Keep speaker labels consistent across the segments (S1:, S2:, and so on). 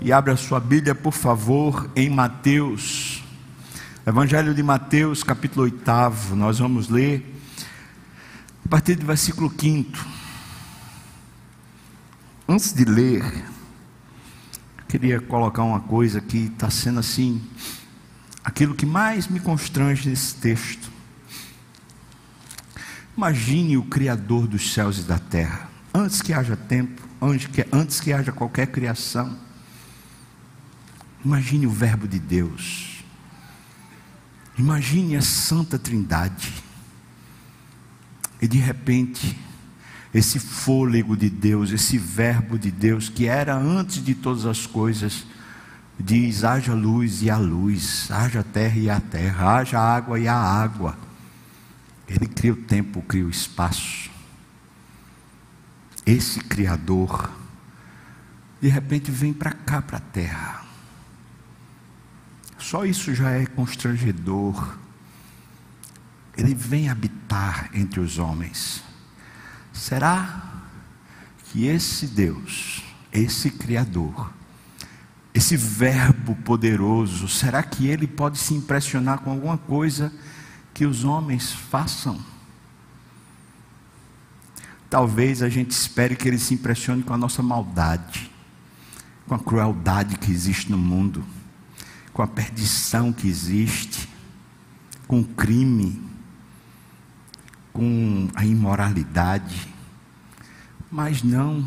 S1: e abra sua Bíblia, por favor, em Mateus. Evangelho de Mateus, capítulo 8. Nós vamos ler a partir do versículo 5. Antes de ler, queria colocar uma coisa que está sendo assim, aquilo que mais me constrange nesse texto. Imagine o Criador dos céus e da terra, antes que haja tempo, antes que, antes que haja qualquer criação Imagine o Verbo de Deus. Imagine a Santa Trindade. E de repente, esse fôlego de Deus, esse Verbo de Deus, que era antes de todas as coisas, diz: haja luz e a luz, haja terra e a terra, haja água e a água. Ele cria o tempo, cria o espaço. Esse Criador, de repente, vem para cá, para a terra só isso já é constrangedor. Ele vem habitar entre os homens. Será que esse Deus, esse Criador, esse Verbo poderoso, será que ele pode se impressionar com alguma coisa que os homens façam? Talvez a gente espere que ele se impressione com a nossa maldade, com a crueldade que existe no mundo com a perdição que existe, com o crime, com a imoralidade. Mas não,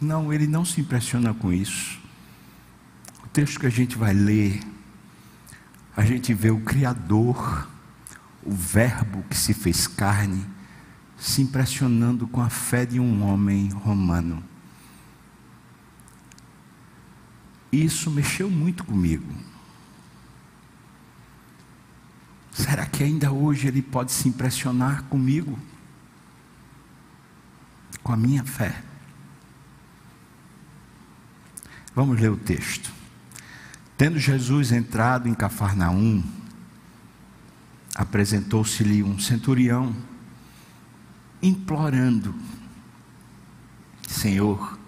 S1: não, ele não se impressiona com isso. O texto que a gente vai ler, a gente vê o Criador, o Verbo que se fez carne, se impressionando com a fé de um homem romano. Isso mexeu muito comigo. Será que ainda hoje ele pode se impressionar comigo? Com a minha fé? Vamos ler o texto. Tendo Jesus entrado em Cafarnaum, apresentou-se-lhe um centurião, implorando: Senhor,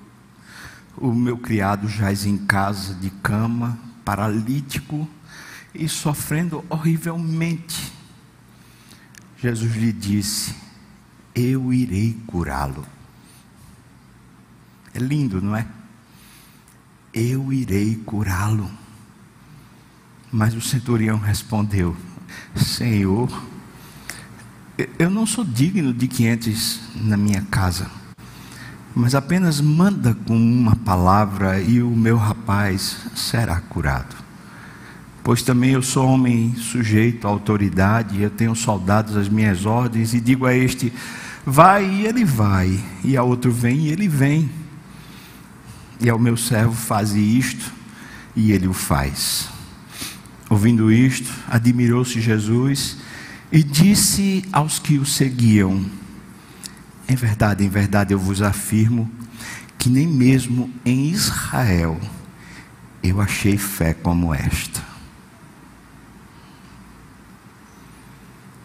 S1: o meu criado jaz em casa de cama, paralítico e sofrendo horrivelmente. Jesus lhe disse: Eu irei curá-lo. É lindo, não é? Eu irei curá-lo. Mas o centurião respondeu: Senhor, eu não sou digno de que entres na minha casa, mas apenas manda com uma palavra e o meu rapaz será curado pois também eu sou homem sujeito à autoridade, eu tenho soldados às minhas ordens, e digo a este: vai, e ele vai, e a outro: vem, e ele vem. E ao meu servo: faze isto, e ele o faz. Ouvindo isto, admirou-se Jesus e disse aos que o seguiam: Em verdade, em verdade eu vos afirmo que nem mesmo em Israel eu achei fé como esta.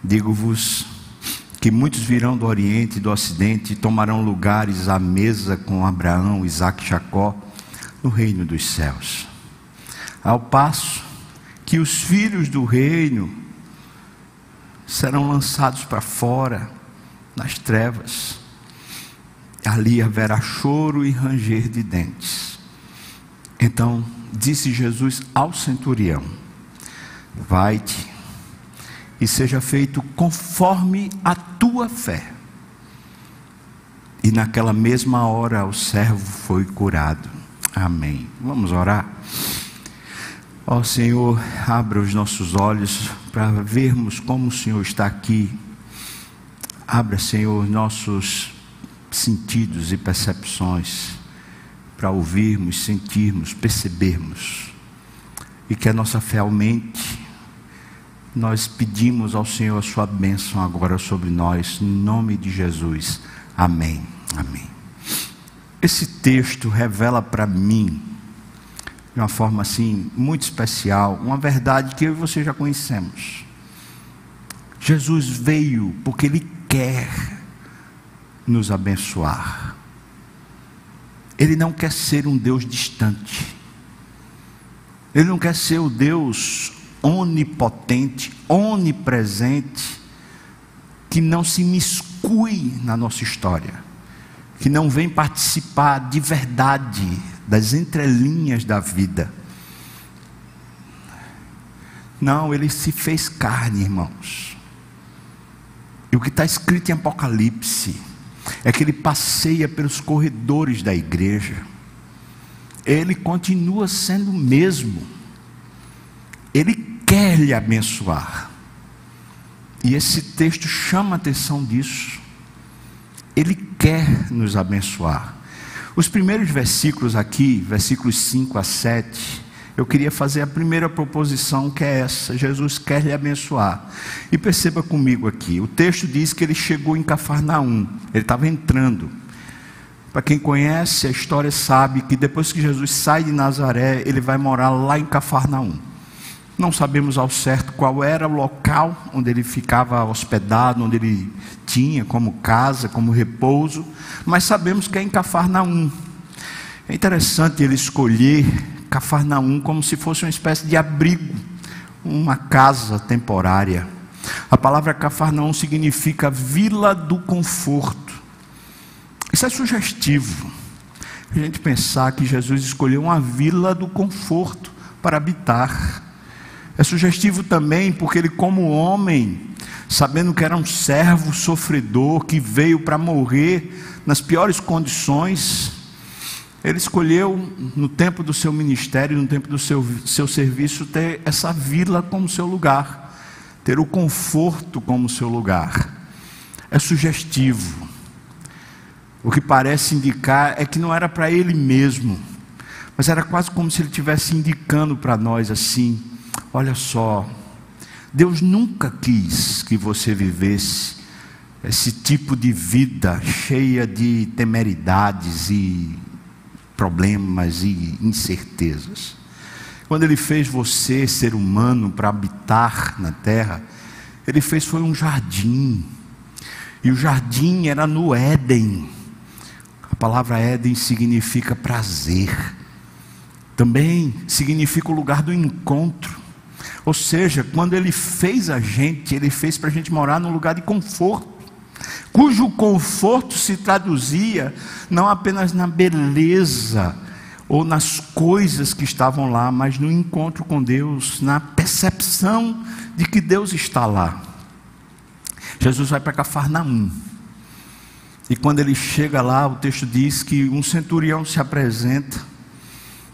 S1: Digo-vos que muitos virão do Oriente e do Ocidente e tomarão lugares à mesa com Abraão, Isaac e Jacó no reino dos céus. Ao passo que os filhos do reino serão lançados para fora, nas trevas. Ali haverá choro e ranger de dentes. Então disse Jesus ao centurião: Vai-te e seja feito conforme a tua fé. E naquela mesma hora o servo foi curado. Amém. Vamos orar. Ó Senhor, abra os nossos olhos para vermos como o Senhor está aqui. Abra, Senhor, nossos sentidos e percepções para ouvirmos, sentirmos, percebermos. E que a nossa fé aumente nós pedimos ao Senhor a sua bênção agora sobre nós, em nome de Jesus. Amém. Amém. Esse texto revela para mim, de uma forma assim, muito especial, uma verdade que eu e você já conhecemos. Jesus veio porque Ele quer nos abençoar. Ele não quer ser um Deus distante. Ele não quer ser o Deus onipotente, onipresente, que não se miscui na nossa história, que não vem participar de verdade das entrelinhas da vida. Não, ele se fez carne, irmãos. E o que está escrito em Apocalipse é que ele passeia pelos corredores da igreja. Ele continua sendo o mesmo. Ele quer lhe abençoar. E esse texto chama a atenção disso. Ele quer nos abençoar. Os primeiros versículos aqui, versículos 5 a 7, eu queria fazer a primeira proposição, que é essa: Jesus quer lhe abençoar. E perceba comigo aqui: o texto diz que ele chegou em Cafarnaum, ele estava entrando. Para quem conhece a história, sabe que depois que Jesus sai de Nazaré, ele vai morar lá em Cafarnaum. Não sabemos ao certo qual era o local onde ele ficava hospedado, onde ele tinha como casa, como repouso, mas sabemos que é em Cafarnaum. É interessante ele escolher Cafarnaum como se fosse uma espécie de abrigo, uma casa temporária. A palavra Cafarnaum significa vila do conforto. Isso é sugestivo. A gente pensar que Jesus escolheu uma vila do conforto para habitar. É sugestivo também porque ele, como homem, sabendo que era um servo sofredor que veio para morrer nas piores condições, ele escolheu, no tempo do seu ministério, no tempo do seu, seu serviço, ter essa vila como seu lugar, ter o conforto como seu lugar. É sugestivo. O que parece indicar é que não era para ele mesmo, mas era quase como se ele estivesse indicando para nós assim: olha só, Deus nunca quis que você vivesse esse tipo de vida cheia de temeridades e problemas e incertezas. Quando ele fez você, ser humano, para habitar na terra, ele fez foi um jardim. E o jardim era no Éden. A palavra Éden significa prazer. Também significa o lugar do encontro. Ou seja, quando ele fez a gente, ele fez para a gente morar num lugar de conforto cujo conforto se traduzia não apenas na beleza ou nas coisas que estavam lá, mas no encontro com Deus, na percepção de que Deus está lá. Jesus vai para Cafarnaum. E quando ele chega lá, o texto diz que um centurião se apresenta.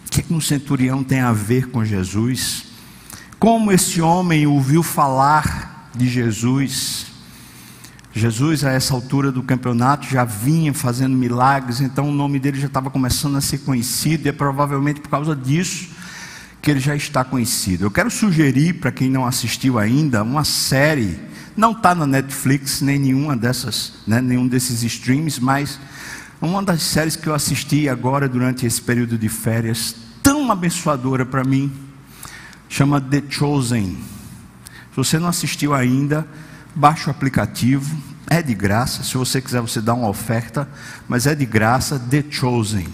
S1: O que, é que um centurião tem a ver com Jesus? Como esse homem ouviu falar de Jesus? Jesus, a essa altura do campeonato, já vinha fazendo milagres, então o nome dele já estava começando a ser conhecido, e é provavelmente por causa disso que ele já está conhecido. Eu quero sugerir para quem não assistiu ainda uma série, não está na Netflix, nem nenhuma dessas, né, nenhum desses streams, mas uma das séries que eu assisti agora durante esse período de férias, tão abençoadora para mim, chama The Chosen. Se você não assistiu ainda, baixe o aplicativo, é de graça. Se você quiser, você dá uma oferta, mas é de graça. The Chosen,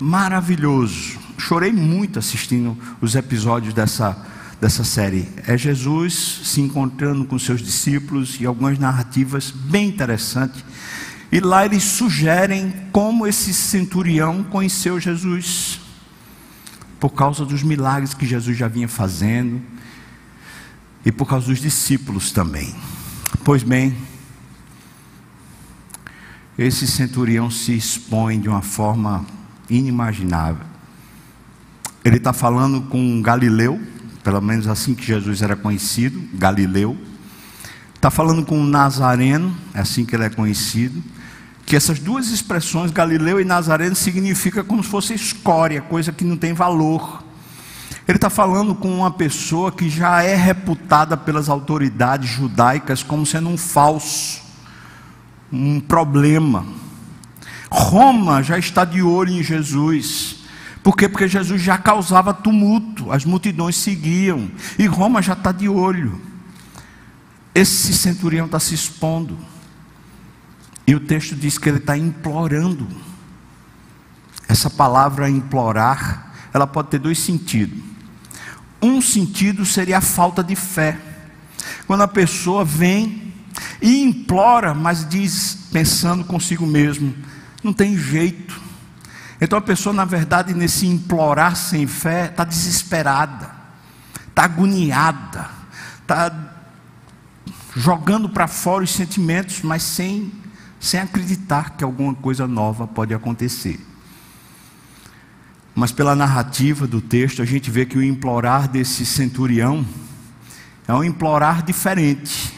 S1: maravilhoso. Chorei muito assistindo os episódios dessa dessa série. É Jesus se encontrando com seus discípulos e algumas narrativas bem interessantes. E lá eles sugerem como esse centurião conheceu Jesus. Por causa dos milagres que Jesus já vinha fazendo, e por causa dos discípulos também. Pois bem, esse centurião se expõe de uma forma inimaginável. Ele está falando com Galileu, pelo menos assim que Jesus era conhecido, Galileu. Está falando com um Nazareno, é assim que ele é conhecido. Que essas duas expressões, Galileu e Nazareno, significa como se fosse escória, coisa que não tem valor. Ele está falando com uma pessoa que já é reputada pelas autoridades judaicas como sendo um falso, um problema. Roma já está de olho em Jesus. Por quê? Porque Jesus já causava tumulto, as multidões seguiam, e Roma já está de olho. Esse centurião está se expondo, e o texto diz que ele está implorando. Essa palavra implorar, ela pode ter dois sentidos. Um sentido seria a falta de fé. Quando a pessoa vem e implora, mas diz, pensando consigo mesmo, não tem jeito. Então a pessoa, na verdade, nesse implorar sem fé, está desesperada, está agoniada, está jogando para fora os sentimentos, mas sem, sem acreditar que alguma coisa nova pode acontecer. Mas pela narrativa do texto, a gente vê que o implorar desse centurião é um implorar diferente.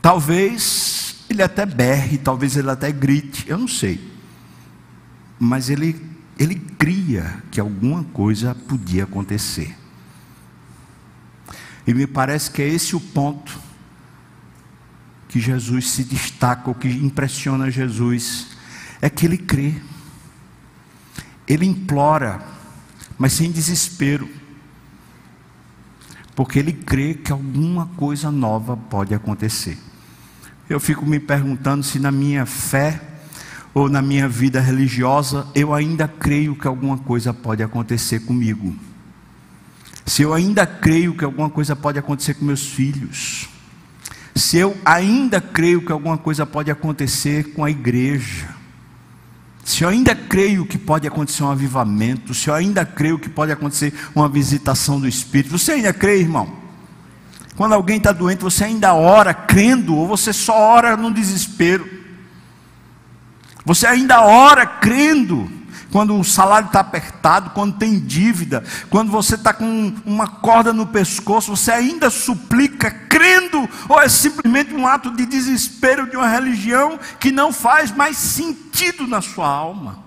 S1: Talvez ele até berre, talvez ele até grite, eu não sei. Mas ele, ele cria que alguma coisa podia acontecer. E me parece que é esse o ponto que Jesus se destaca, o que impressiona Jesus, é que ele crê. Ele implora, mas sem desespero. Porque ele crê que alguma coisa nova pode acontecer. Eu fico me perguntando se na minha fé ou na minha vida religiosa eu ainda creio que alguma coisa pode acontecer comigo. Se eu ainda creio que alguma coisa pode acontecer com meus filhos. Se eu ainda creio que alguma coisa pode acontecer com a igreja se eu ainda creio que pode acontecer um avivamento, se eu ainda creio que pode acontecer uma visitação do Espírito, você ainda crê, irmão? Quando alguém está doente, você ainda ora crendo, ou você só ora no desespero? Você ainda ora crendo, quando o salário está apertado, quando tem dívida, quando você está com uma corda no pescoço, você ainda suplica crendo, ou é simplesmente um ato de desespero de uma religião que não faz mais sentido na sua alma?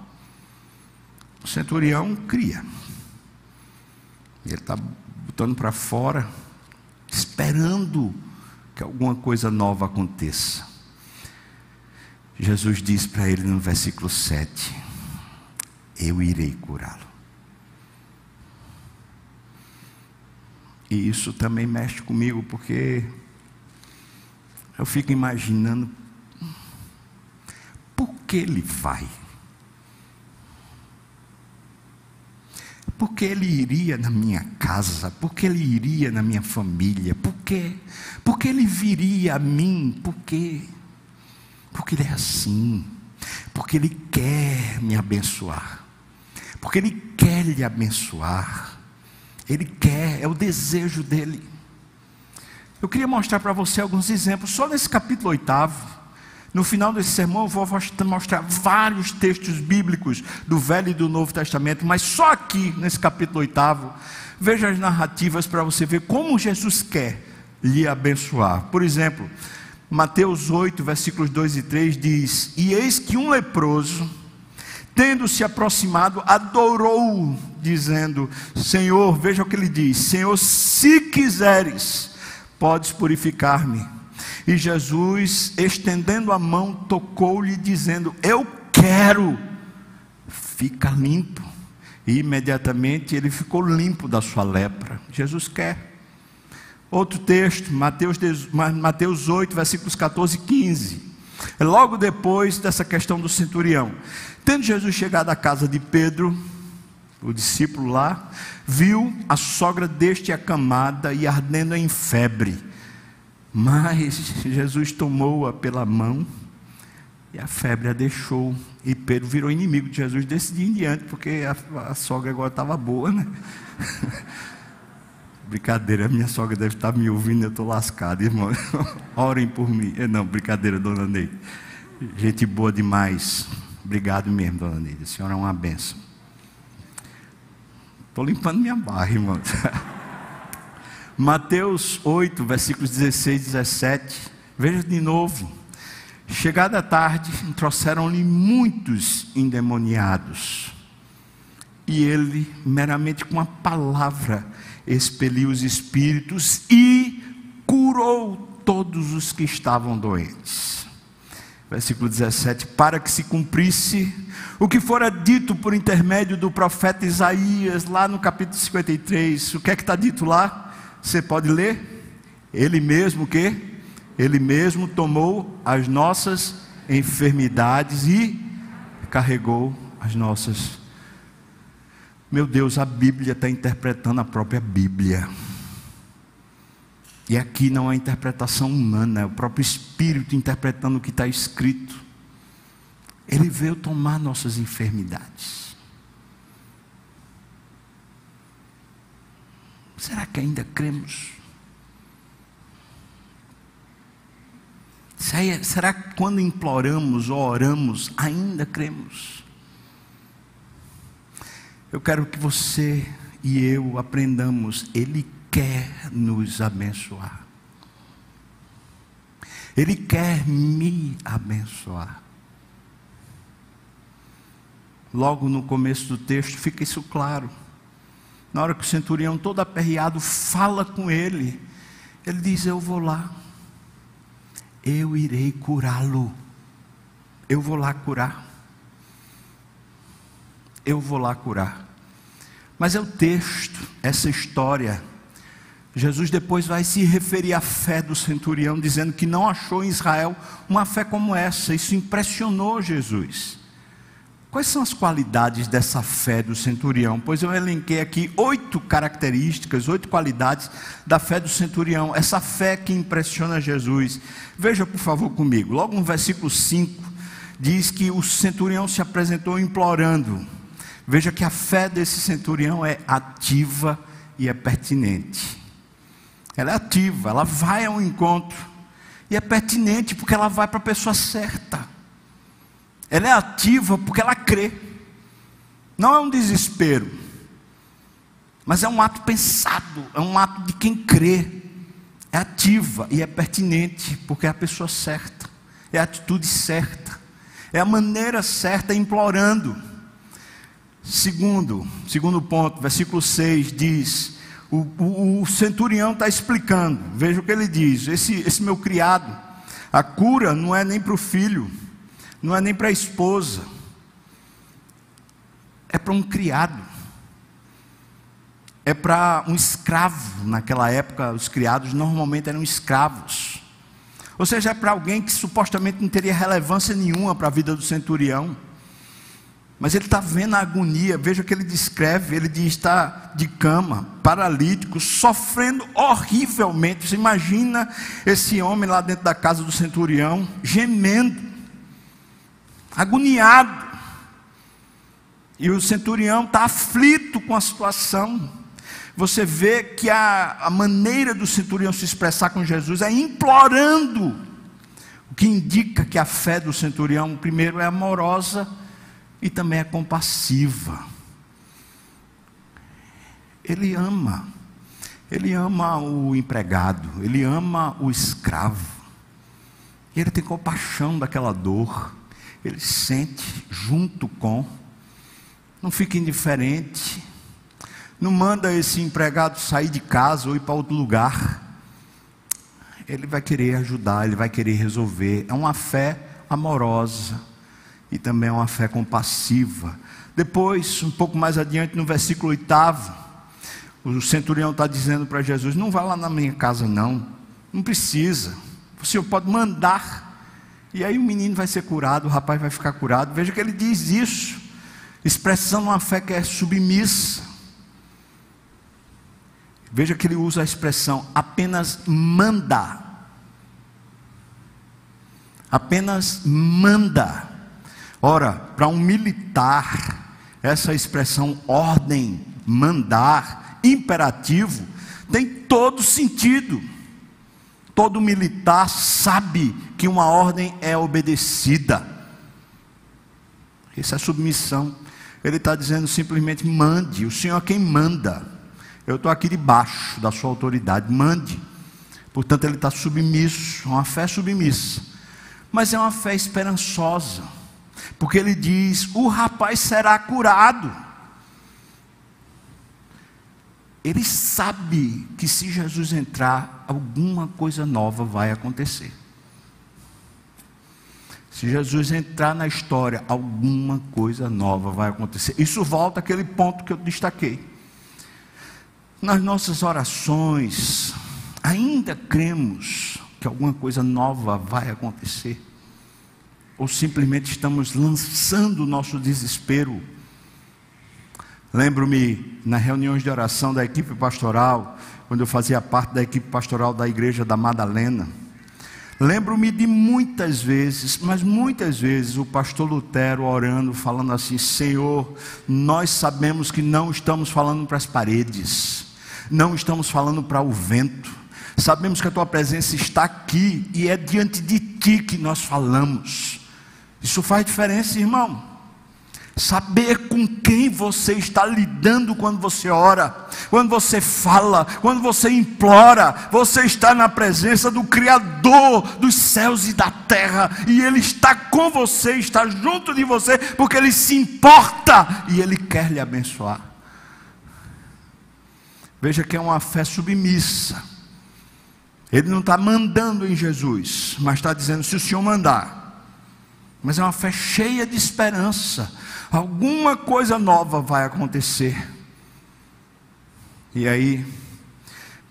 S1: O centurião cria, ele está botando para fora, esperando que alguma coisa nova aconteça. Jesus diz para ele no versículo 7: eu irei curá-lo. E isso também mexe comigo, porque eu fico imaginando por que ele vai. Por que ele iria na minha casa? Por que ele iria na minha família? Por quê? Por que ele viria a mim? Por quê? Porque ele é assim. Porque ele quer me abençoar porque Ele quer lhe abençoar, Ele quer, é o desejo dEle. Eu queria mostrar para você alguns exemplos, só nesse capítulo oitavo. No final desse sermão, eu vou mostrar vários textos bíblicos do Velho e do Novo Testamento, mas só aqui, nesse capítulo oitavo, veja as narrativas para você ver como Jesus quer lhe abençoar. Por exemplo, Mateus 8, versículos 2 e 3 diz: E eis que um leproso tendo se aproximado, adorou, dizendo: Senhor, veja o que ele diz: Senhor, se quiseres, podes purificar-me. E Jesus, estendendo a mão, tocou-lhe, dizendo: Eu quero, fica limpo. E imediatamente ele ficou limpo da sua lepra. Jesus quer. Outro texto, Mateus, Mateus 8, versículos 14 e 15. É logo depois dessa questão do centurião. Tendo Jesus chegado à casa de Pedro, o discípulo lá, viu a sogra deste acamada e ardendo em febre. Mas Jesus tomou-a pela mão e a febre a deixou. E Pedro virou inimigo de Jesus desse dia em diante, porque a, a sogra agora estava boa, né? Brincadeira, minha sogra deve estar me ouvindo, eu estou lascado, irmão. Orem por mim. Não, brincadeira, dona Neide. Gente boa demais. Obrigado mesmo, dona Neide. A senhora é uma benção. Estou limpando minha barra, irmão. Mateus 8, versículos 16 e 17. Veja de novo. Chegada a tarde, trouxeram-lhe muitos endemoniados. E ele, meramente com a palavra, expeliu os espíritos e curou todos os que estavam doentes versículo 17: para que se cumprisse o que fora dito por intermédio do profeta Isaías, lá no capítulo 53. O que é que está dito lá? Você pode ler? Ele mesmo que? Ele mesmo tomou as nossas enfermidades e carregou as nossas Meu Deus, a Bíblia está interpretando a própria Bíblia. E aqui não é interpretação humana, é o próprio Espírito interpretando o que está escrito. Ele veio tomar nossas enfermidades. Será que ainda cremos? Será que quando imploramos ou oramos, ainda cremos? Eu quero que você e eu aprendamos, Ele quer nos abençoar. Ele quer me abençoar. Logo no começo do texto fica isso claro. Na hora que o centurião, todo aperreado, fala com ele, ele diz: Eu vou lá, eu irei curá-lo. Eu vou lá curar. Eu vou lá curar. Mas é o texto, essa história. Jesus depois vai se referir à fé do centurião, dizendo que não achou em Israel uma fé como essa. Isso impressionou Jesus. Quais são as qualidades dessa fé do centurião? Pois eu elenquei aqui oito características, oito qualidades da fé do centurião, essa fé que impressiona Jesus. Veja, por favor, comigo, logo no versículo 5, diz que o centurião se apresentou implorando. Veja que a fé desse centurião é ativa e é pertinente. Ela é ativa, ela vai ao encontro, e é pertinente porque ela vai para a pessoa certa. Ela é ativa porque ela crê. Não é um desespero, mas é um ato pensado, é um ato de quem crê. É ativa e é pertinente porque é a pessoa certa, é a atitude certa, é a maneira certa, implorando. Segundo, segundo ponto, versículo 6 diz: o, o, o centurião está explicando, veja o que ele diz: esse, esse meu criado, a cura não é nem para o filho, não é nem para a esposa, é para um criado, é para um escravo. Naquela época, os criados normalmente eram escravos, ou seja, é para alguém que supostamente não teria relevância nenhuma para a vida do centurião. Mas ele está vendo a agonia, veja o que ele descreve: ele diz está de cama, paralítico, sofrendo horrivelmente. Você imagina esse homem lá dentro da casa do centurião, gemendo, agoniado. E o centurião está aflito com a situação. Você vê que a, a maneira do centurião se expressar com Jesus é implorando, o que indica que a fé do centurião, primeiro, é amorosa e também é compassiva. Ele ama, ele ama o empregado, ele ama o escravo, ele tem compaixão daquela dor, ele sente junto com, não fica indiferente, não manda esse empregado sair de casa ou ir para outro lugar. Ele vai querer ajudar, ele vai querer resolver. É uma fé amorosa e também é uma fé compassiva. Depois, um pouco mais adiante, no versículo 8, o centurião está dizendo para Jesus: Não vá lá na minha casa, não, não precisa, o senhor pode mandar. E aí o menino vai ser curado, o rapaz vai ficar curado. Veja que ele diz isso, expressando uma fé que é submissa. Veja que ele usa a expressão apenas manda. Apenas manda. Ora, para um militar, essa expressão ordem, mandar, imperativo, tem todo sentido. Todo militar sabe que uma ordem é obedecida. Essa é submissão. Ele está dizendo simplesmente: mande, o Senhor é quem manda. Eu estou aqui debaixo da sua autoridade, mande. Portanto, ele está submisso, uma fé submissa. Mas é uma fé esperançosa porque ele diz: o rapaz será curado. Ele sabe que se Jesus entrar, alguma coisa nova vai acontecer. Se Jesus entrar na história, alguma coisa nova vai acontecer. Isso volta àquele ponto que eu destaquei. Nas nossas orações, ainda cremos que alguma coisa nova vai acontecer ou simplesmente estamos lançando o nosso desespero Lembro-me nas reuniões de oração da equipe pastoral, quando eu fazia parte da equipe pastoral da igreja da Madalena. Lembro-me de muitas vezes, mas muitas vezes, o pastor Lutero orando, falando assim: Senhor, nós sabemos que não estamos falando para as paredes, não estamos falando para o vento, sabemos que a tua presença está aqui e é diante de ti que nós falamos. Isso faz diferença, irmão saber com quem você está lidando quando você ora, quando você fala, quando você implora, você está na presença do Criador dos céus e da terra, e Ele está com você, está junto de você, porque Ele se importa e Ele quer lhe abençoar. Veja que é uma fé submissa. Ele não está mandando em Jesus, mas está dizendo: se o Senhor mandar. Mas é uma fé cheia de esperança alguma coisa nova vai acontecer. E aí,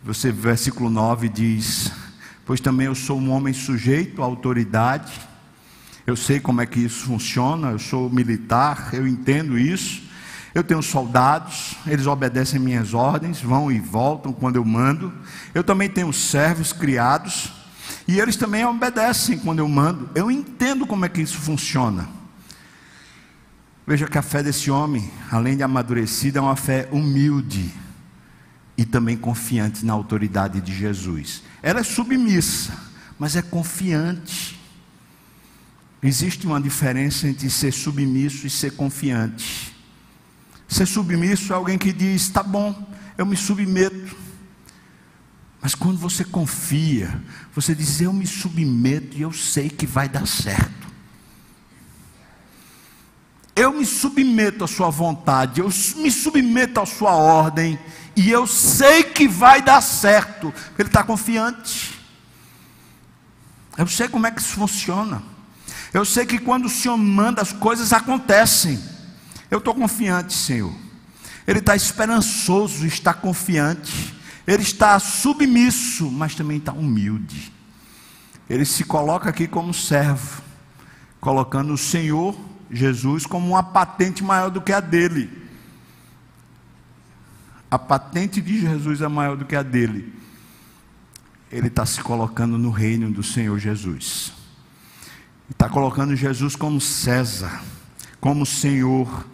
S1: você, versículo 9 diz: Pois também eu sou um homem sujeito à autoridade, eu sei como é que isso funciona, eu sou militar, eu entendo isso. Eu tenho soldados, eles obedecem minhas ordens, vão e voltam quando eu mando. Eu também tenho servos criados, e eles também obedecem quando eu mando. Eu entendo como é que isso funciona. Veja que a fé desse homem, além de amadurecida, é uma fé humilde e também confiante na autoridade de Jesus. Ela é submissa, mas é confiante. Existe uma diferença entre ser submisso e ser confiante. Ser submisso é alguém que diz: tá bom, eu me submeto. Mas quando você confia, você diz: eu me submeto e eu sei que vai dar certo. Eu me submeto à sua vontade, eu me submeto à sua ordem, e eu sei que vai dar certo. Ele está confiante. Eu sei como é que isso funciona. Eu sei que quando o Senhor manda, as coisas acontecem. Eu estou confiante, Senhor. Ele está esperançoso, está confiante. Ele está submisso, mas também está humilde. Ele se coloca aqui como servo, colocando o Senhor Jesus como uma patente maior do que a dele. A patente de Jesus é maior do que a dele. Ele está se colocando no reino do Senhor Jesus. Está colocando Jesus como César, como Senhor,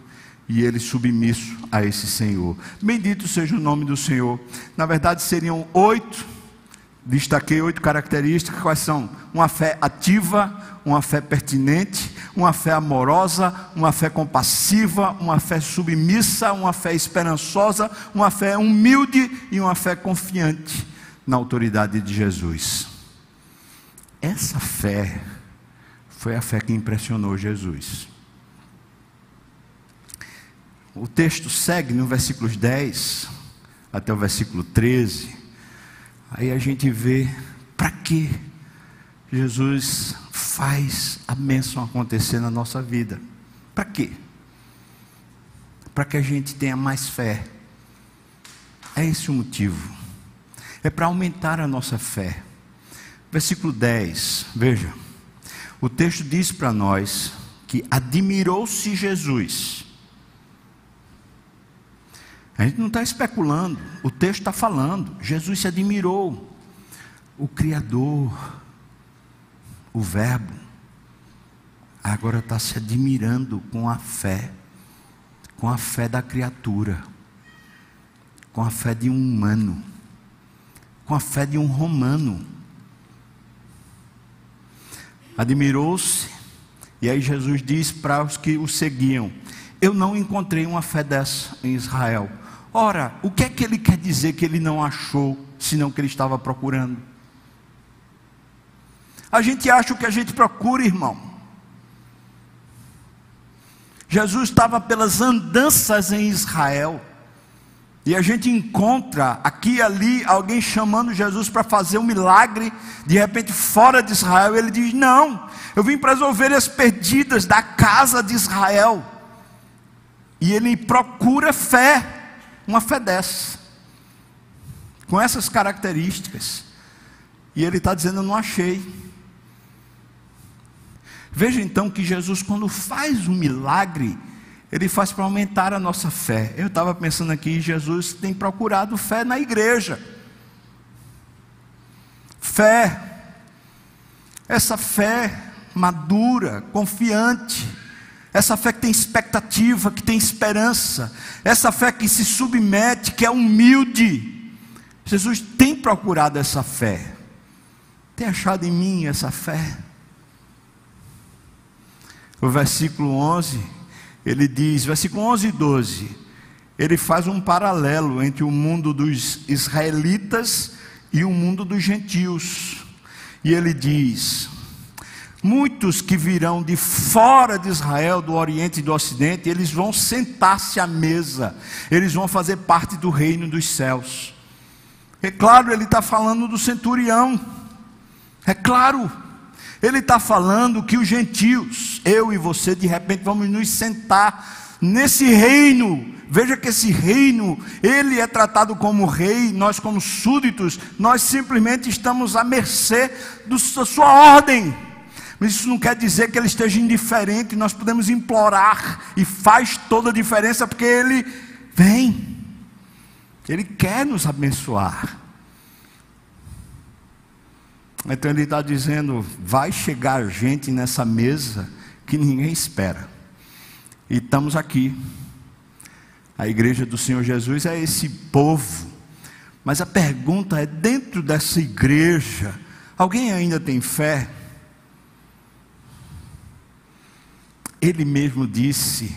S1: e ele submisso a esse Senhor. Bendito seja o nome do Senhor. Na verdade, seriam oito, destaquei oito características. Quais são? Uma fé ativa, uma fé pertinente, uma fé amorosa, uma fé compassiva, uma fé submissa, uma fé esperançosa, uma fé humilde e uma fé confiante na autoridade de Jesus. Essa fé foi a fé que impressionou Jesus. O texto segue no versículos 10 até o versículo 13. Aí a gente vê para que Jesus faz a bênção acontecer na nossa vida. Para quê? Para que a gente tenha mais fé. É esse o motivo. É para aumentar a nossa fé. Versículo 10, veja. O texto diz para nós que admirou-se Jesus. A gente não está especulando, o texto está falando. Jesus se admirou. O Criador, o Verbo agora está se admirando com a fé, com a fé da criatura, com a fé de um humano, com a fé de um romano. Admirou-se, e aí Jesus diz para os que o seguiam: Eu não encontrei uma fé dessa em Israel. Ora, o que é que ele quer dizer que ele não achou, senão que ele estava procurando? A gente acha o que a gente procura, irmão. Jesus estava pelas andanças em Israel. E a gente encontra aqui e ali alguém chamando Jesus para fazer um milagre, de repente fora de Israel, ele diz: Não, eu vim para as ovelhas perdidas da casa de Israel. E ele procura fé, uma fé dessa, com essas características. E ele está dizendo: Eu não achei. Veja então que Jesus, quando faz um milagre, ele faz para aumentar a nossa fé. Eu estava pensando aqui, Jesus tem procurado fé na igreja. Fé, essa fé madura, confiante, essa fé que tem expectativa, que tem esperança, essa fé que se submete, que é humilde. Jesus tem procurado essa fé, tem achado em mim essa fé. O versículo 11, ele diz, versículo 11 e 12, ele faz um paralelo entre o mundo dos israelitas e o mundo dos gentios. E ele diz: Muitos que virão de fora de Israel, do Oriente e do Ocidente, eles vão sentar-se à mesa, eles vão fazer parte do reino dos céus. É claro, ele está falando do centurião, é claro, ele está falando que os gentios, eu e você, de repente vamos nos sentar nesse reino. Veja que esse reino, ele é tratado como rei, nós como súditos, nós simplesmente estamos à mercê da sua ordem. Mas isso não quer dizer que ele esteja indiferente, nós podemos implorar, e faz toda a diferença, porque ele vem, ele quer nos abençoar. Então ele está dizendo: vai chegar gente nessa mesa que ninguém espera, e estamos aqui. A igreja do Senhor Jesus é esse povo, mas a pergunta é: dentro dessa igreja, alguém ainda tem fé? Ele mesmo disse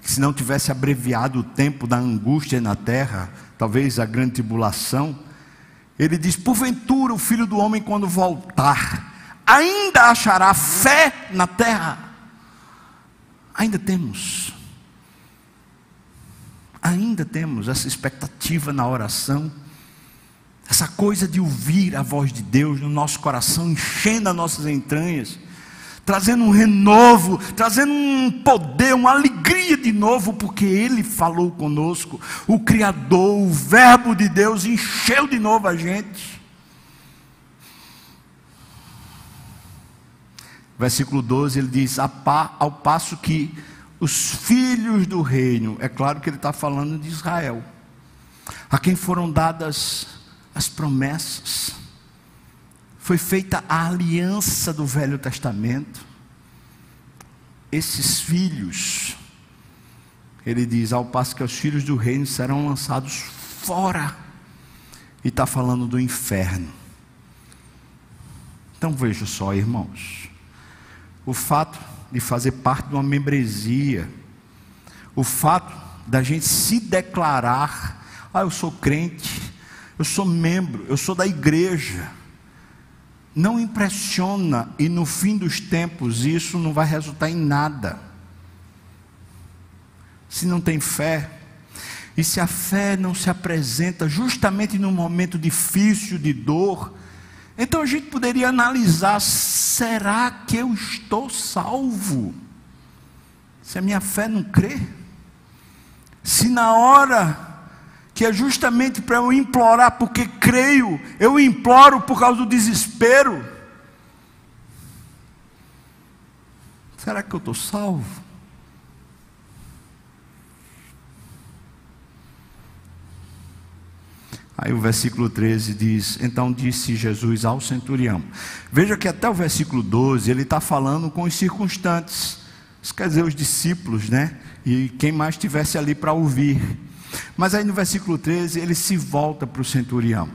S1: que se não tivesse abreviado o tempo da angústia na terra, talvez a grande tribulação, ele diz: porventura o filho do homem, quando voltar, ainda achará fé na terra? Ainda temos, ainda temos essa expectativa na oração, essa coisa de ouvir a voz de Deus no nosso coração, enchendo as nossas entranhas trazendo um renovo, trazendo um poder, uma alegria de novo, porque Ele falou conosco. O Criador, o Verbo de Deus, encheu de novo a gente. Versículo 12 ele diz: Ao passo que os filhos do reino, é claro que ele está falando de Israel, a quem foram dadas as promessas, foi feita a aliança do Velho Testamento. Esses filhos, ele diz, ao passo que os filhos do reino serão lançados fora, e está falando do inferno. Então veja só, irmãos, o fato de fazer parte de uma membresia, o fato da gente se declarar, ah, eu sou crente, eu sou membro, eu sou da igreja, não impressiona e no fim dos tempos isso não vai resultar em nada. Se não tem fé, e se a fé não se apresenta justamente num momento difícil de dor, então a gente poderia analisar: será que eu estou salvo? Se a minha fé não crê? Se na hora que é justamente para eu implorar, porque creio, eu imploro por causa do desespero. Será que eu estou salvo? Aí o versículo 13 diz: Então disse Jesus ao centurião. Veja que até o versículo 12 ele está falando com os circunstantes, isso quer dizer, os discípulos, né? E quem mais estivesse ali para ouvir. Mas aí no versículo 13 ele se volta para o centurião.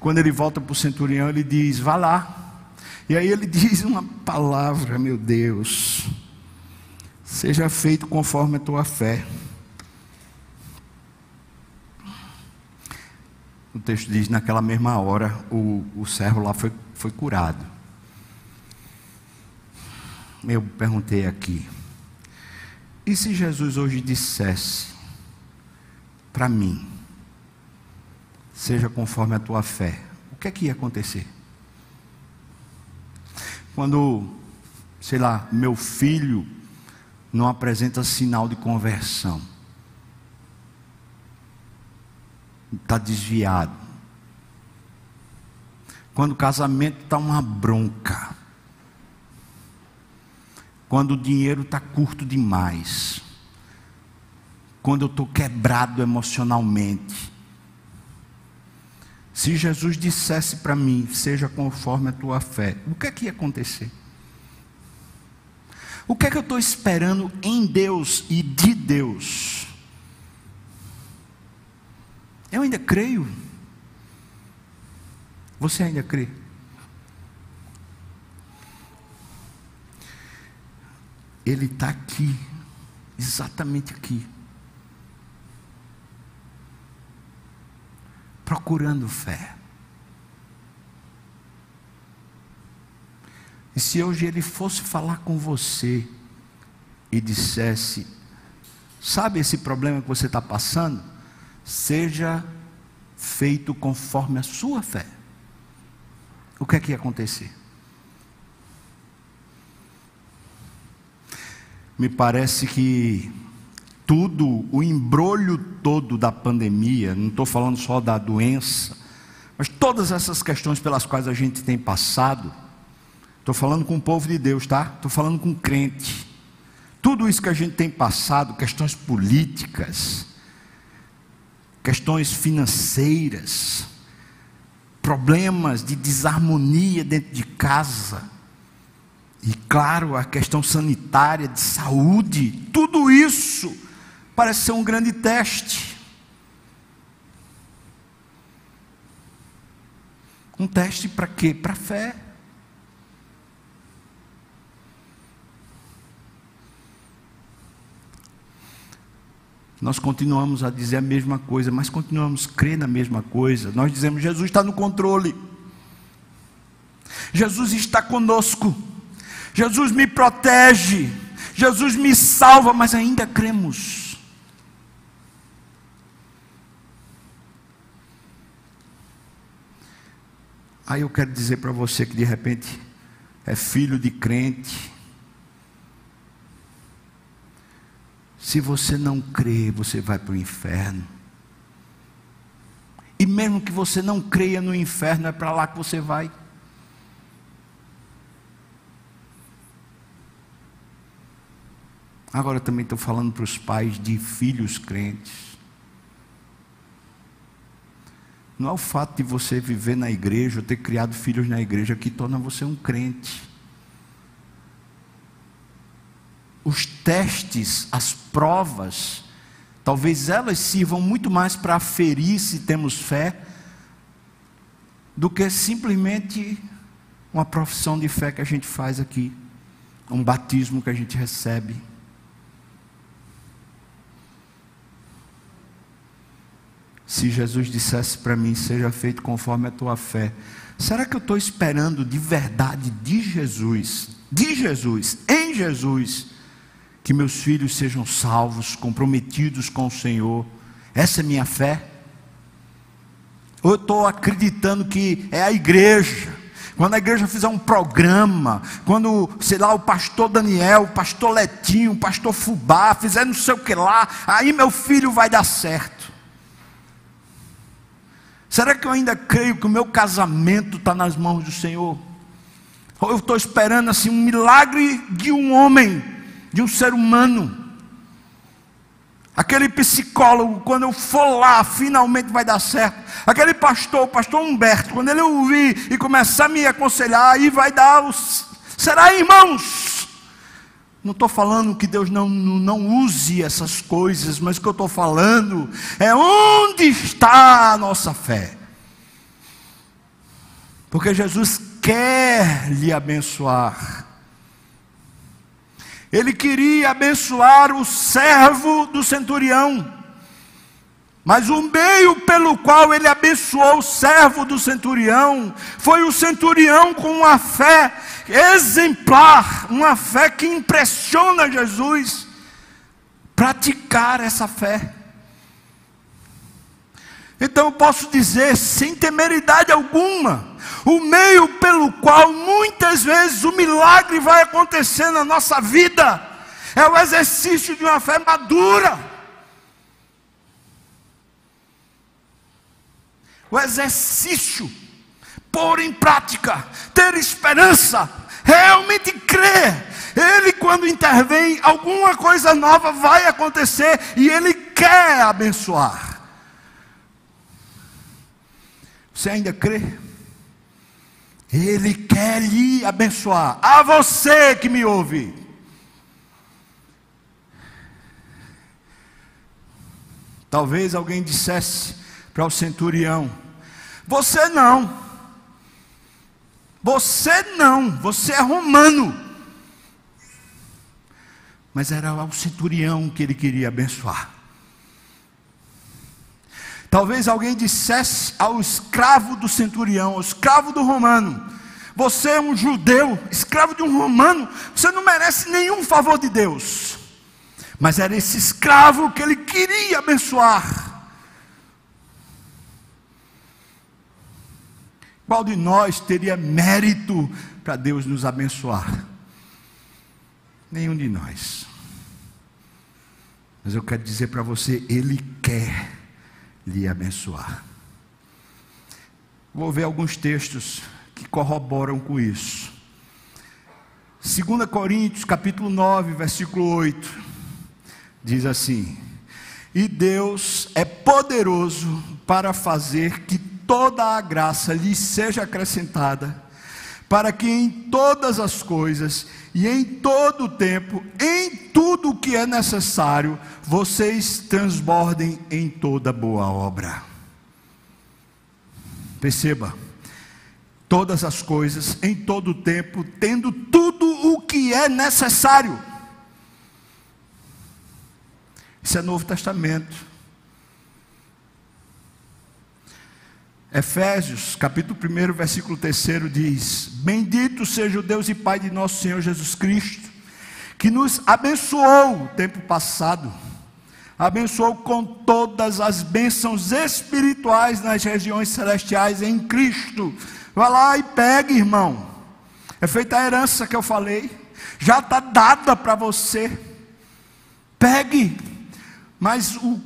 S1: Quando ele volta para o centurião, ele diz: Vá lá. E aí ele diz uma palavra, meu Deus. Seja feito conforme a tua fé. O texto diz: naquela mesma hora, o, o servo lá foi, foi curado. Eu perguntei aqui: e se Jesus hoje dissesse para mim, seja conforme a tua fé, o que é que ia acontecer? Quando, sei lá, meu filho não apresenta sinal de conversão, está desviado. Quando o casamento está uma bronca. Quando o dinheiro está curto demais quando eu estou quebrado emocionalmente. Se Jesus dissesse para mim, seja conforme a tua fé, o que é que ia acontecer? O que é que eu estou esperando em Deus e de Deus? Eu ainda creio. Você ainda crê? Ele está aqui, exatamente aqui, procurando fé. E se hoje ele fosse falar com você e dissesse: Sabe esse problema que você está passando? Seja feito conforme a sua fé. O que é que ia acontecer? Me parece que tudo, o embrulho todo da pandemia, não estou falando só da doença, mas todas essas questões pelas quais a gente tem passado, Estou falando com o povo de Deus, tá? Estou falando com crente. Tudo isso que a gente tem passado, questões políticas, questões financeiras, problemas de desarmonia dentro de casa, e claro, a questão sanitária, de saúde, tudo isso parece ser um grande teste. Um teste para quê? Para a fé. Nós continuamos a dizer a mesma coisa, mas continuamos a crer na mesma coisa. Nós dizemos: Jesus está no controle, Jesus está conosco, Jesus me protege, Jesus me salva, mas ainda cremos. Aí eu quero dizer para você que de repente é filho de crente, Se você não crê, você vai para o inferno. E mesmo que você não creia no inferno, é para lá que você vai. Agora também estou falando para os pais de filhos crentes. Não é o fato de você viver na igreja, ou ter criado filhos na igreja, que torna você um crente. os testes, as provas, talvez elas sirvam muito mais para aferir se temos fé, do que simplesmente uma profissão de fé que a gente faz aqui, um batismo que a gente recebe. Se Jesus dissesse para mim, seja feito conforme a tua fé, será que eu estou esperando de verdade de Jesus, de Jesus, em Jesus, que meus filhos sejam salvos, comprometidos com o Senhor. Essa é minha fé. Ou eu estou acreditando que é a igreja. Quando a igreja fizer um programa, quando, sei lá, o pastor Daniel, o pastor Letinho, o pastor Fubá, fizer não sei o que lá, aí meu filho vai dar certo. Será que eu ainda creio que o meu casamento está nas mãos do Senhor? Ou eu estou esperando assim um milagre de um homem de um ser humano. Aquele psicólogo, quando eu for lá, finalmente vai dar certo. Aquele pastor, o pastor Humberto, quando ele ouvir e começar a me aconselhar, aí vai dar os. Será, irmãos? Não estou falando que Deus não, não use essas coisas, mas o que eu estou falando é onde está a nossa fé. Porque Jesus quer lhe abençoar. Ele queria abençoar o servo do centurião. Mas o meio pelo qual ele abençoou o servo do centurião foi o centurião com uma fé exemplar, uma fé que impressiona Jesus, praticar essa fé. Então eu posso dizer, sem temeridade alguma, o meio pelo qual muitas vezes o milagre vai acontecer na nossa vida é o exercício de uma fé madura. O exercício, pôr em prática, ter esperança, realmente crer. Ele, quando intervém, alguma coisa nova vai acontecer e ele quer abençoar. Você ainda crê? Ele quer lhe abençoar. A você que me ouve. Talvez alguém dissesse para o centurião: Você não. Você não, você é romano. Mas era o centurião que ele queria abençoar. Talvez alguém dissesse ao escravo do centurião, ao escravo do romano: Você é um judeu, escravo de um romano, você não merece nenhum favor de Deus. Mas era esse escravo que ele queria abençoar. Qual de nós teria mérito para Deus nos abençoar? Nenhum de nós. Mas eu quero dizer para você, Ele quer lhe abençoar. Vou ver alguns textos que corroboram com isso. 2 Coríntios, capítulo 9, versículo 8, diz assim: E Deus é poderoso para fazer que toda a graça lhe seja acrescentada, para que em todas as coisas e em todo o tempo, em tudo o que é necessário, vocês transbordem em toda boa obra. Perceba, todas as coisas, em todo o tempo, tendo tudo o que é necessário. Isso é Novo Testamento. Efésios, capítulo 1, versículo 3 diz: Bendito seja o Deus e Pai de nosso Senhor Jesus Cristo, que nos abençoou o tempo passado, abençoou com todas as bênçãos espirituais nas regiões celestiais em Cristo. Vai lá e pega, irmão. É feita a herança que eu falei, já está dada para você. Pegue, mas o,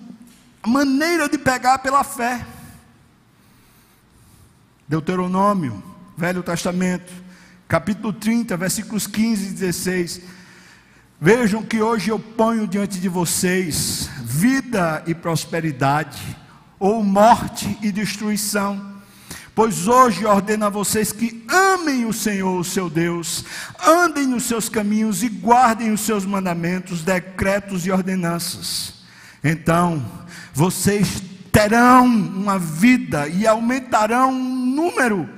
S1: a maneira de pegar é pela fé. Deuteronômio, Velho Testamento, capítulo 30, versículos 15 e 16. Vejam que hoje eu ponho diante de vocês vida e prosperidade, ou morte e destruição. Pois hoje ordeno a vocês que amem o Senhor, o seu Deus, andem nos seus caminhos e guardem os seus mandamentos, decretos e ordenanças. Então, vocês terão uma vida e aumentarão um número,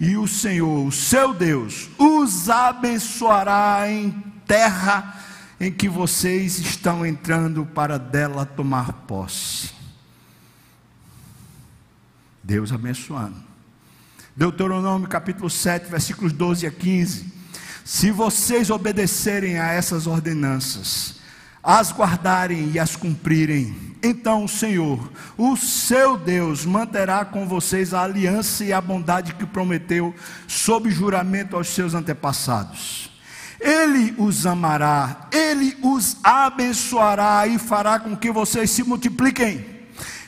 S1: e o Senhor, o seu Deus, os abençoará em terra em que vocês estão entrando para dela tomar posse. Deus abençoando. Deuteronômio capítulo 7, versículos 12 a 15. Se vocês obedecerem a essas ordenanças, as guardarem e as cumprirem, então o Senhor, o seu Deus, manterá com vocês a aliança e a bondade que prometeu, sob juramento aos seus antepassados. Ele os amará, ele os abençoará e fará com que vocês se multipliquem.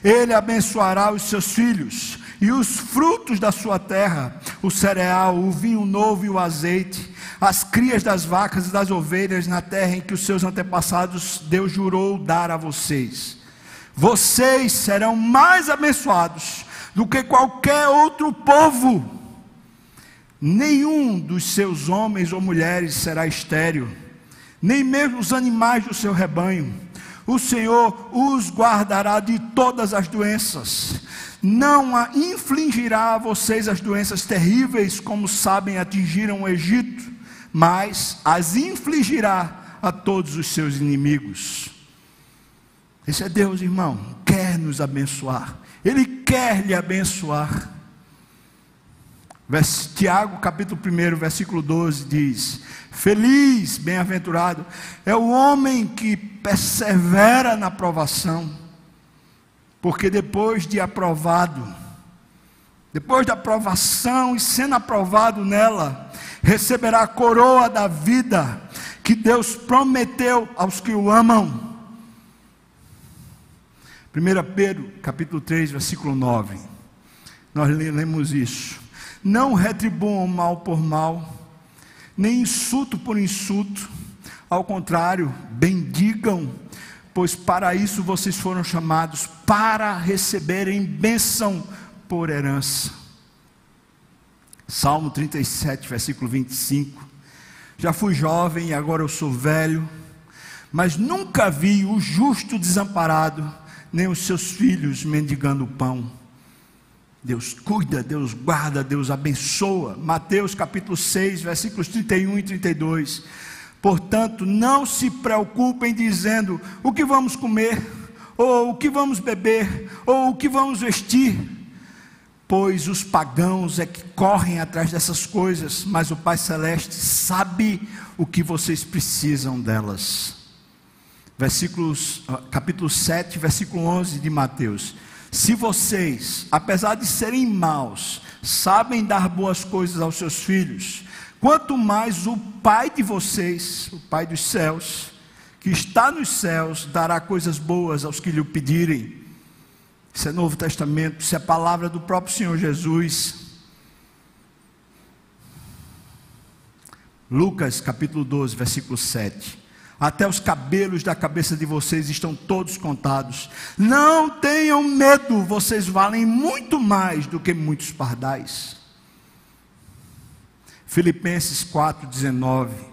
S1: Ele abençoará os seus filhos e os frutos da sua terra, o cereal, o vinho novo e o azeite as crias das vacas e das ovelhas na terra em que os seus antepassados Deus jurou dar a vocês. Vocês serão mais abençoados do que qualquer outro povo. Nenhum dos seus homens ou mulheres será estéril, nem mesmo os animais do seu rebanho. O Senhor os guardará de todas as doenças. Não infligirá a vocês as doenças terríveis, como sabem atingiram o Egito mas as infligirá a todos os seus inimigos. Esse é Deus, irmão, quer nos abençoar, Ele quer lhe abençoar. Tiago, capítulo 1, versículo 12 diz: Feliz, bem-aventurado é o homem que persevera na provação, porque depois de aprovado, depois da aprovação e sendo aprovado nela, receberá a coroa da vida que Deus prometeu aos que o amam. 1 Pedro, capítulo 3, versículo 9. Nós lemos isso. Não retribuam mal por mal, nem insulto por insulto. Ao contrário, bendigam, pois para isso vocês foram chamados, para receberem bênção por herança. Salmo 37, versículo 25. Já fui jovem e agora eu sou velho, mas nunca vi o justo desamparado, nem os seus filhos mendigando pão. Deus cuida, Deus guarda, Deus abençoa. Mateus capítulo 6, versículos 31 e 32. Portanto, não se preocupem dizendo o que vamos comer, ou o que vamos beber, ou o que vamos vestir, pois os pagãos é que correm atrás dessas coisas, mas o Pai Celeste sabe o que vocês precisam delas. Versículos, ah, capítulo 7, versículo 11 de Mateus. Se vocês, apesar de serem maus, sabem dar boas coisas aos seus filhos, quanto mais o Pai de vocês, o Pai dos céus, que está nos céus, dará coisas boas aos que lhe pedirem. Isso é Novo Testamento, isso é palavra do próprio Senhor Jesus. Lucas capítulo 12, versículo 7. Até os cabelos da cabeça de vocês estão todos contados. Não tenham medo, vocês valem muito mais do que muitos pardais. Filipenses 4,19: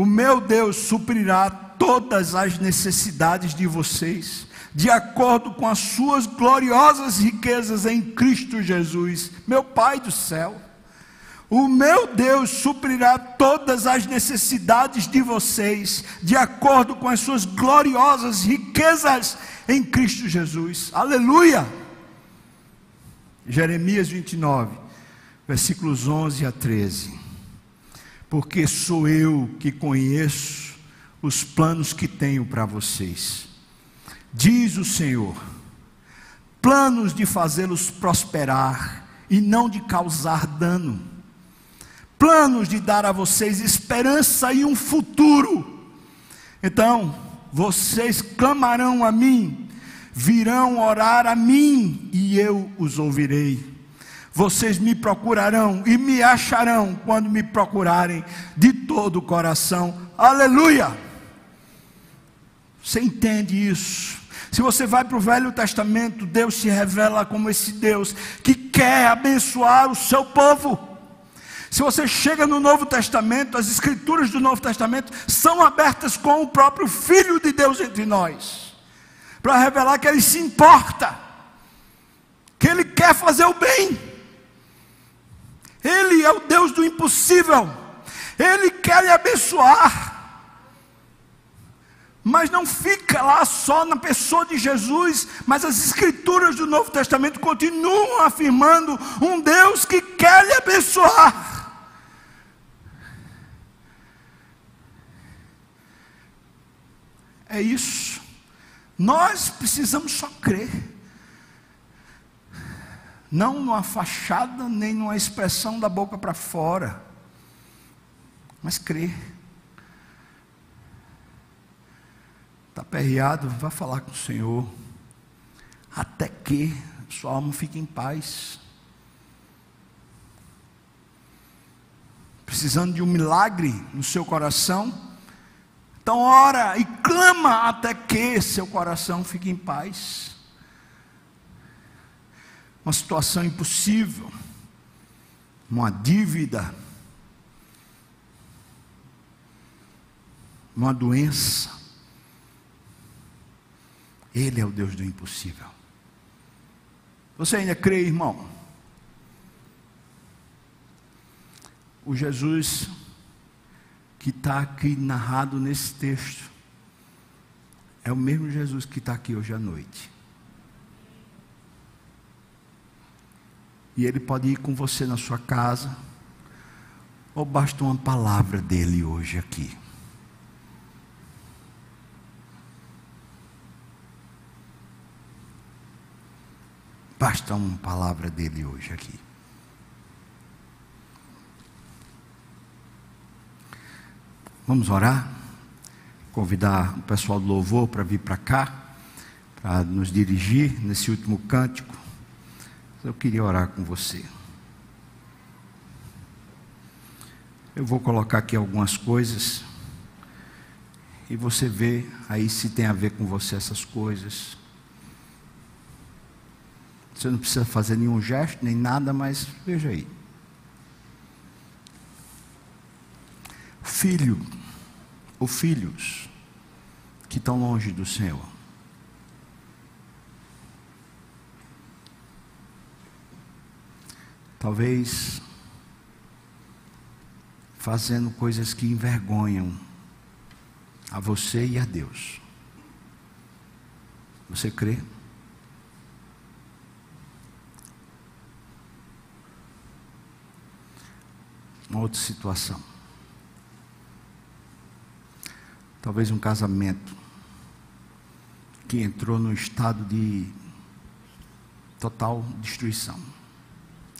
S1: O meu Deus suprirá todas as necessidades de vocês, de acordo com as suas gloriosas riquezas em Cristo Jesus, meu Pai do céu. O meu Deus suprirá todas as necessidades de vocês, de acordo com as suas gloriosas riquezas em Cristo Jesus. Aleluia! Jeremias 29 versículos 11 a 13. Porque sou eu que conheço os planos que tenho para vocês, diz o Senhor, planos de fazê-los prosperar e não de causar dano, planos de dar a vocês esperança e um futuro. Então, vocês clamarão a mim, virão orar a mim e eu os ouvirei. Vocês me procurarão e me acharão quando me procurarem de todo o coração. Aleluia! Você entende isso? Se você vai para o Velho Testamento, Deus se revela como esse Deus que quer abençoar o seu povo. Se você chega no Novo Testamento, as escrituras do Novo Testamento são abertas com o próprio Filho de Deus entre nós, para revelar que Ele se importa, que Ele quer fazer o bem. Ele é o Deus do impossível. Ele quer lhe abençoar. Mas não fica lá só na pessoa de Jesus, mas as escrituras do Novo Testamento continuam afirmando um Deus que quer lhe abençoar. É isso. Nós precisamos só crer não numa fachada nem numa expressão da boca para fora, mas crer. Está perreado, vá falar com o Senhor, até que sua alma fique em paz. Precisando de um milagre no seu coração, então ora e clama até que seu coração fique em paz uma situação impossível, uma dívida, uma doença. Ele é o Deus do impossível. Você ainda crê, irmão? O Jesus que está aqui narrado nesse texto é o mesmo Jesus que está aqui hoje à noite. E Ele pode ir com você na sua casa, ou basta uma palavra dele hoje aqui. Basta uma palavra dele hoje aqui. Vamos orar? Convidar o pessoal do louvor para vir para cá, para nos dirigir nesse último cântico. Eu queria orar com você. Eu vou colocar aqui algumas coisas. E você vê aí se tem a ver com você essas coisas. Você não precisa fazer nenhum gesto, nem nada, mas veja aí. Filho, ou filhos, que estão longe do Senhor. Talvez fazendo coisas que envergonham a você e a Deus. Você crê? Uma outra situação. Talvez um casamento que entrou num estado de total destruição.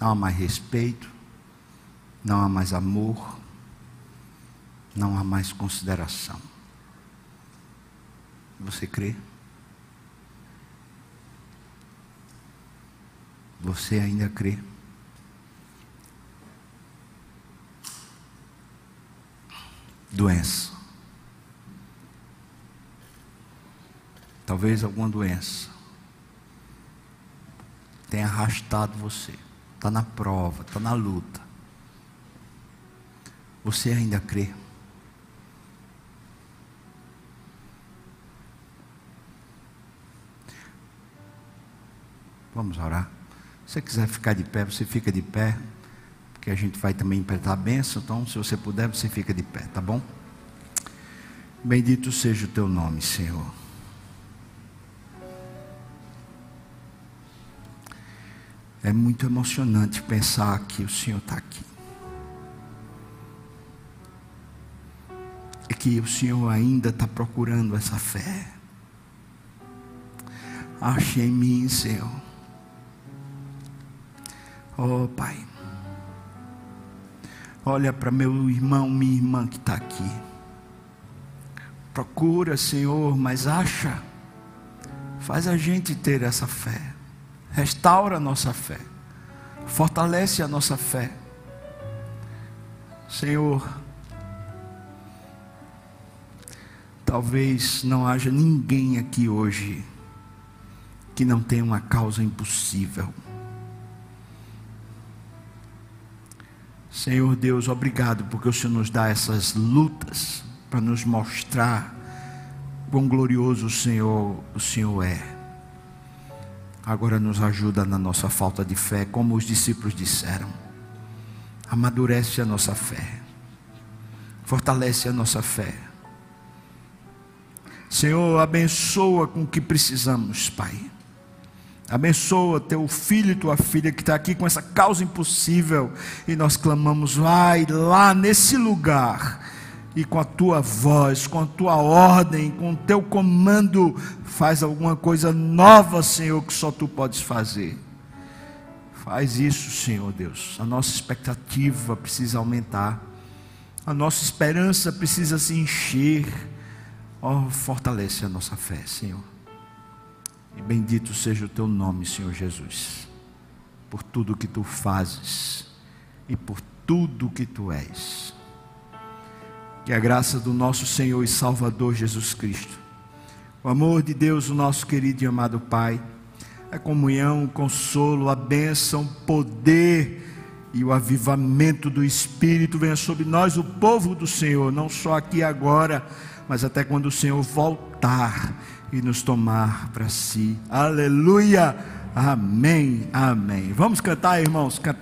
S1: Não há mais respeito, não há mais amor, não há mais consideração. Você crê? Você ainda crê? Doença. Talvez alguma doença tenha arrastado você. Está na prova, está na luta. Você ainda crê? Vamos orar. Se você quiser ficar de pé, você fica de pé, porque a gente vai também emprestar a bênção. Então, se você puder, você fica de pé, tá bom? Bendito seja o teu nome, Senhor. É muito emocionante pensar que o Senhor está aqui. É que o Senhor ainda está procurando essa fé. Ache em mim, Senhor Oh, Pai. Olha para meu irmão, minha irmã que está aqui. Procura, Senhor, mas acha. Faz a gente ter essa fé. Restaura a nossa fé. Fortalece a nossa fé. Senhor, talvez não haja ninguém aqui hoje que não tenha uma causa impossível. Senhor Deus, obrigado porque o Senhor nos dá essas lutas para nos mostrar quão glorioso o Senhor, o Senhor é. Agora nos ajuda na nossa falta de fé, como os discípulos disseram. Amadurece a nossa fé. Fortalece a nossa fé. Senhor, abençoa com o que precisamos, Pai. Abençoa teu filho e tua filha que está aqui com essa causa impossível. E nós clamamos, vai lá nesse lugar. E com a tua voz, com a tua ordem, com o teu comando, faz alguma coisa nova, Senhor, que só tu podes fazer. Faz isso, Senhor Deus. A nossa expectativa precisa aumentar. A nossa esperança precisa se encher. Oh, fortalece a nossa fé, Senhor. E bendito seja o teu nome, Senhor Jesus, por tudo que tu fazes e por tudo que tu és. Que a graça do nosso Senhor e Salvador Jesus Cristo, o amor de Deus, o nosso querido e amado Pai, a comunhão, o consolo, a bênção, o poder e o avivamento do Espírito venha sobre nós, o povo do Senhor, não só aqui agora, mas até quando o Senhor voltar e nos tomar para si. Aleluia. Amém. Amém. Vamos cantar, irmãos, cantar